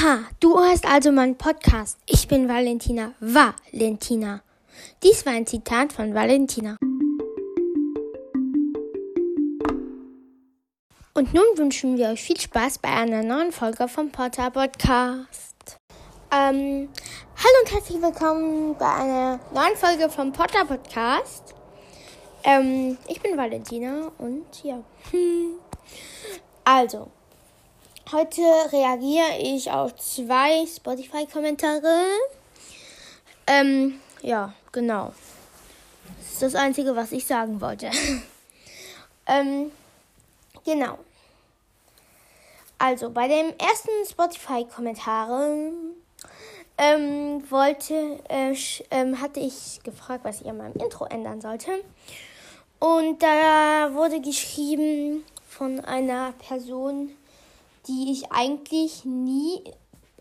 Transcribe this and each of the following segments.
Aha, du hörst also meinen Podcast. Ich bin Valentina Valentina. Dies war ein Zitat von Valentina. Und nun wünschen wir euch viel Spaß bei einer neuen Folge vom Potter Podcast. Ähm, hallo und herzlich willkommen bei einer neuen Folge vom Potter Podcast. Ähm, ich bin Valentina und ja. Also, Heute reagiere ich auf zwei Spotify-Kommentare. Ähm, ja, genau. Das ist das Einzige, was ich sagen wollte. ähm, genau. Also, bei dem ersten Spotify-Kommentar ähm, wollte, äh, hatte ich gefragt, was ich an meinem Intro ändern sollte. Und da wurde geschrieben von einer Person, die ich eigentlich nie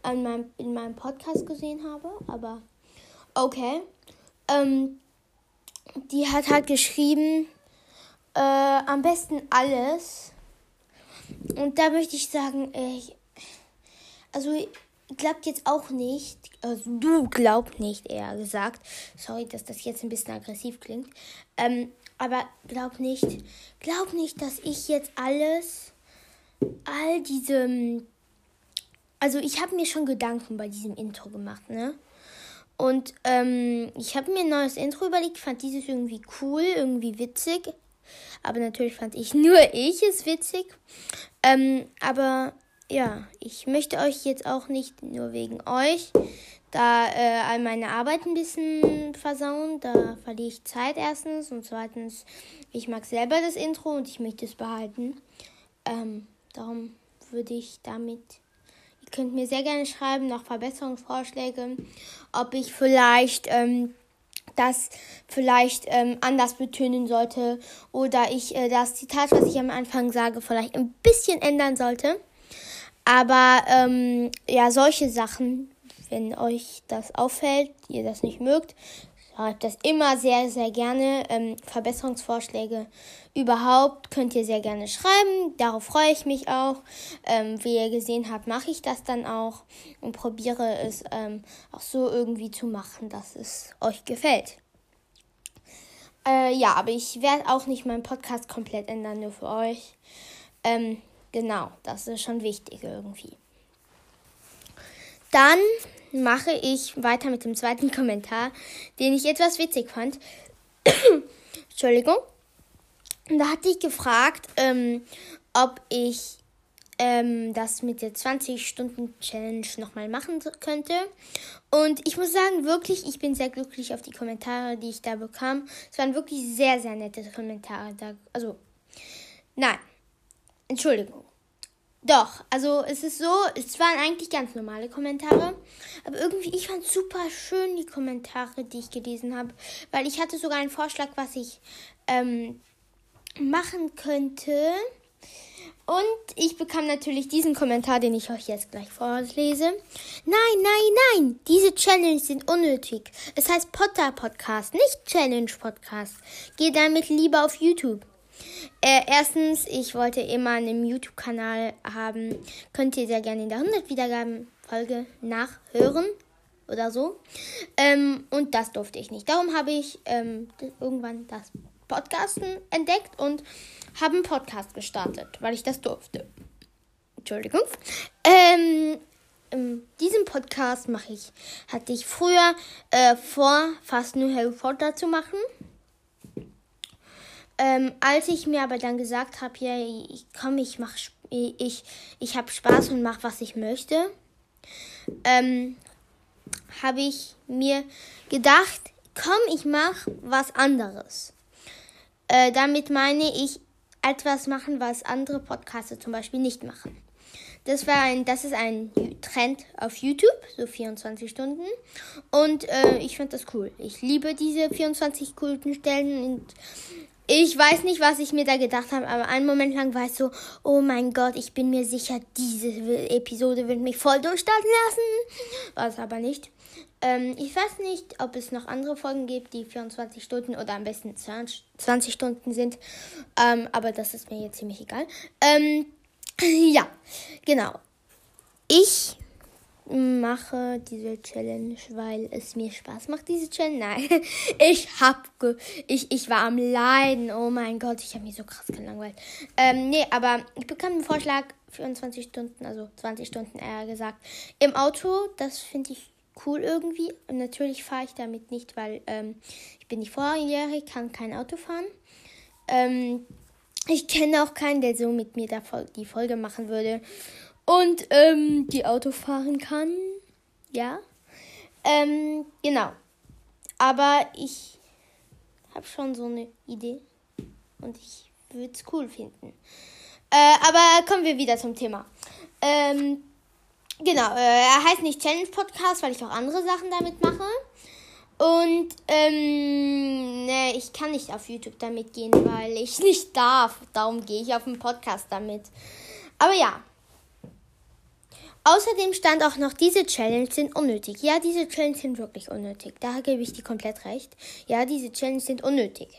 an meinem, in meinem Podcast gesehen habe, aber okay. Ähm, die hat halt geschrieben, äh, am besten alles. Und da möchte ich sagen, äh, also glaubt jetzt auch nicht, also du glaubst nicht, eher gesagt. Sorry, dass das jetzt ein bisschen aggressiv klingt. Ähm, aber glaub nicht, glaub nicht, dass ich jetzt alles all diese. Also ich habe mir schon Gedanken bei diesem Intro gemacht, ne? Und ähm, ich habe mir ein neues Intro überlegt, fand dieses irgendwie cool, irgendwie witzig. Aber natürlich fand ich nur ich es witzig. Ähm, aber ja, ich möchte euch jetzt auch nicht nur wegen euch da äh, all meine Arbeit ein bisschen versauen. Da verliere ich Zeit erstens und zweitens, ich mag selber das Intro und ich möchte es behalten. Ähm, Darum würde ich damit. Ihr könnt mir sehr gerne schreiben, noch Verbesserungsvorschläge, ob ich vielleicht ähm, das vielleicht ähm, anders betönen sollte oder ich äh, das Zitat, was ich am Anfang sage, vielleicht ein bisschen ändern sollte. Aber ähm, ja, solche Sachen, wenn euch das auffällt, ihr das nicht mögt, schreibt das immer sehr, sehr gerne. Ähm, Verbesserungsvorschläge überhaupt könnt ihr sehr gerne schreiben. Darauf freue ich mich auch. Ähm, wie ihr gesehen habt, mache ich das dann auch und probiere es ähm, auch so irgendwie zu machen, dass es euch gefällt. Äh, ja, aber ich werde auch nicht meinen Podcast komplett ändern, nur für euch. Ähm, genau, das ist schon wichtig irgendwie. Dann mache ich weiter mit dem zweiten Kommentar, den ich etwas witzig fand. Entschuldigung. Da hatte ich gefragt, ähm, ob ich ähm, das mit der 20-Stunden-Challenge nochmal machen könnte. Und ich muss sagen, wirklich, ich bin sehr glücklich auf die Kommentare, die ich da bekam. Es waren wirklich sehr, sehr nette Kommentare. Da, also, nein, Entschuldigung. Doch, also es ist so, es waren eigentlich ganz normale Kommentare, aber irgendwie, ich fand super schön die Kommentare, die ich gelesen habe, weil ich hatte sogar einen Vorschlag, was ich ähm, machen könnte. Und ich bekam natürlich diesen Kommentar, den ich euch jetzt gleich vorlese. Nein, nein, nein, diese Challenge sind unnötig. Es heißt Potter Podcast, nicht Challenge Podcast. Geh damit lieber auf YouTube. Äh, erstens, ich wollte immer einen YouTube-Kanal haben. Könnt ihr sehr gerne in der 100 Wiedergaben-Folge nachhören oder so. Ähm, und das durfte ich nicht. Darum habe ich ähm, irgendwann das Podcasten entdeckt und habe einen Podcast gestartet, weil ich das durfte. Entschuldigung. Ähm, in diesem Podcast mache ich, hatte ich früher äh, vor, fast nur Harry Potter zu machen. Ähm, als ich mir aber dann gesagt habe, ja, ich komm, ich mach, ich, ich habe Spaß und mache, was ich möchte, ähm, habe ich mir gedacht, komm, ich mache was anderes. Äh, damit meine ich etwas machen, was andere Podcaster zum Beispiel nicht machen. Das war ein, das ist ein Trend auf YouTube, so 24 Stunden. Und äh, ich finde das cool. Ich liebe diese 24 coolen Stellen und ich weiß nicht, was ich mir da gedacht habe, aber einen Moment lang war ich so, oh mein Gott, ich bin mir sicher, diese Episode wird mich voll durchstarten lassen. War es aber nicht. Ähm, ich weiß nicht, ob es noch andere Folgen gibt, die 24 Stunden oder am besten 20 Stunden sind. Ähm, aber das ist mir jetzt ziemlich egal. Ähm, ja, genau. Ich mache diese Challenge, weil es mir Spaß macht, diese Challenge. Nein, ich hab, ich, ich war am Leiden. Oh mein Gott, ich habe mich so krass gelangweilt. Ähm, nee, aber ich bekam einen Vorschlag, 24 Stunden, also 20 Stunden eher gesagt, im Auto. Das finde ich cool irgendwie. Und natürlich fahre ich damit nicht, weil ähm, ich bin nicht vorjährig, kann kein Auto fahren. Ähm, ich kenne auch keinen, der so mit mir die Folge machen würde und ähm, die Auto fahren kann. Ja. Ähm, genau. Aber ich habe schon so eine Idee und ich würde es cool finden. Äh, aber kommen wir wieder zum Thema. Ähm, genau, äh, er heißt nicht Challenge Podcast, weil ich auch andere Sachen damit mache. Und ähm, ne, ich kann nicht auf YouTube damit gehen, weil ich nicht darf. Darum gehe ich auf den Podcast damit. Aber ja. Außerdem stand auch noch, diese Challenge sind unnötig. Ja, diese Challenge sind wirklich unnötig. Da gebe ich dir komplett recht. Ja, diese Challenge sind unnötig.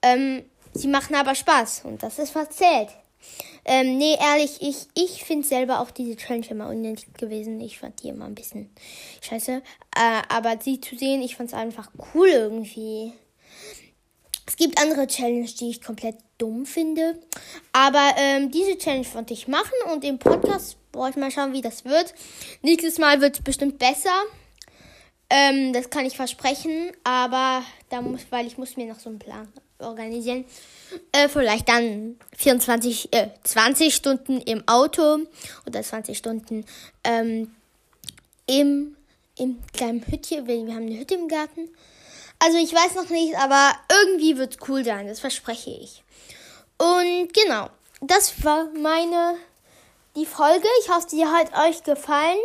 Ähm, sie machen aber Spaß und das ist was zählt. Ähm, nee, ehrlich, ich, ich finde selber auch diese Challenge immer unnötig gewesen. Ich fand die immer ein bisschen scheiße. Äh, aber sie zu sehen, ich fand es einfach cool irgendwie. Es gibt andere Challenges, die ich komplett dumm finde. Aber ähm, diese Challenge wollte ich machen und im Podcast wollte ich mal schauen, wie das wird. Nächstes Mal wird es bestimmt besser. Ähm, das kann ich versprechen, aber da muss, weil ich muss mir noch so einen Plan organisieren. Äh, vielleicht dann 24, äh, 20 Stunden im Auto oder 20 Stunden ähm, im, im kleinen Hütchen. Wir haben eine Hütte im Garten. Also ich weiß noch nicht, aber irgendwie wird es cool sein, das verspreche ich. Und genau, das war meine die Folge. Ich hoffe, sie hat euch gefallen.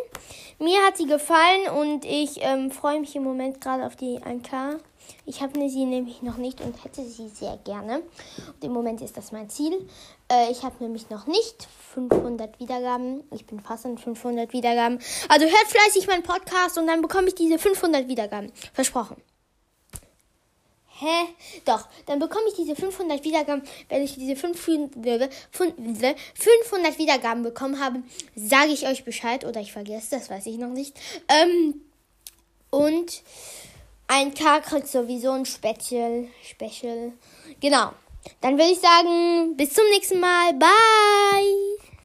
Mir hat sie gefallen und ich ähm, freue mich im Moment gerade auf die 1K. Ich habe sie nämlich noch nicht und hätte sie sehr gerne. Und im Moment ist das mein Ziel. Äh, ich habe nämlich noch nicht 500 Wiedergaben. Ich bin fast an 500 Wiedergaben. Also hört fleißig meinen Podcast und dann bekomme ich diese 500 Wiedergaben. Versprochen. Hä? Doch, dann bekomme ich diese 500 Wiedergaben. Wenn ich diese 500 Wiedergaben bekommen habe, sage ich euch Bescheid. Oder ich vergesse, das weiß ich noch nicht. Ähm, und ein K kriegt sowieso ein Special. Special. Genau. Dann würde ich sagen, bis zum nächsten Mal. Bye.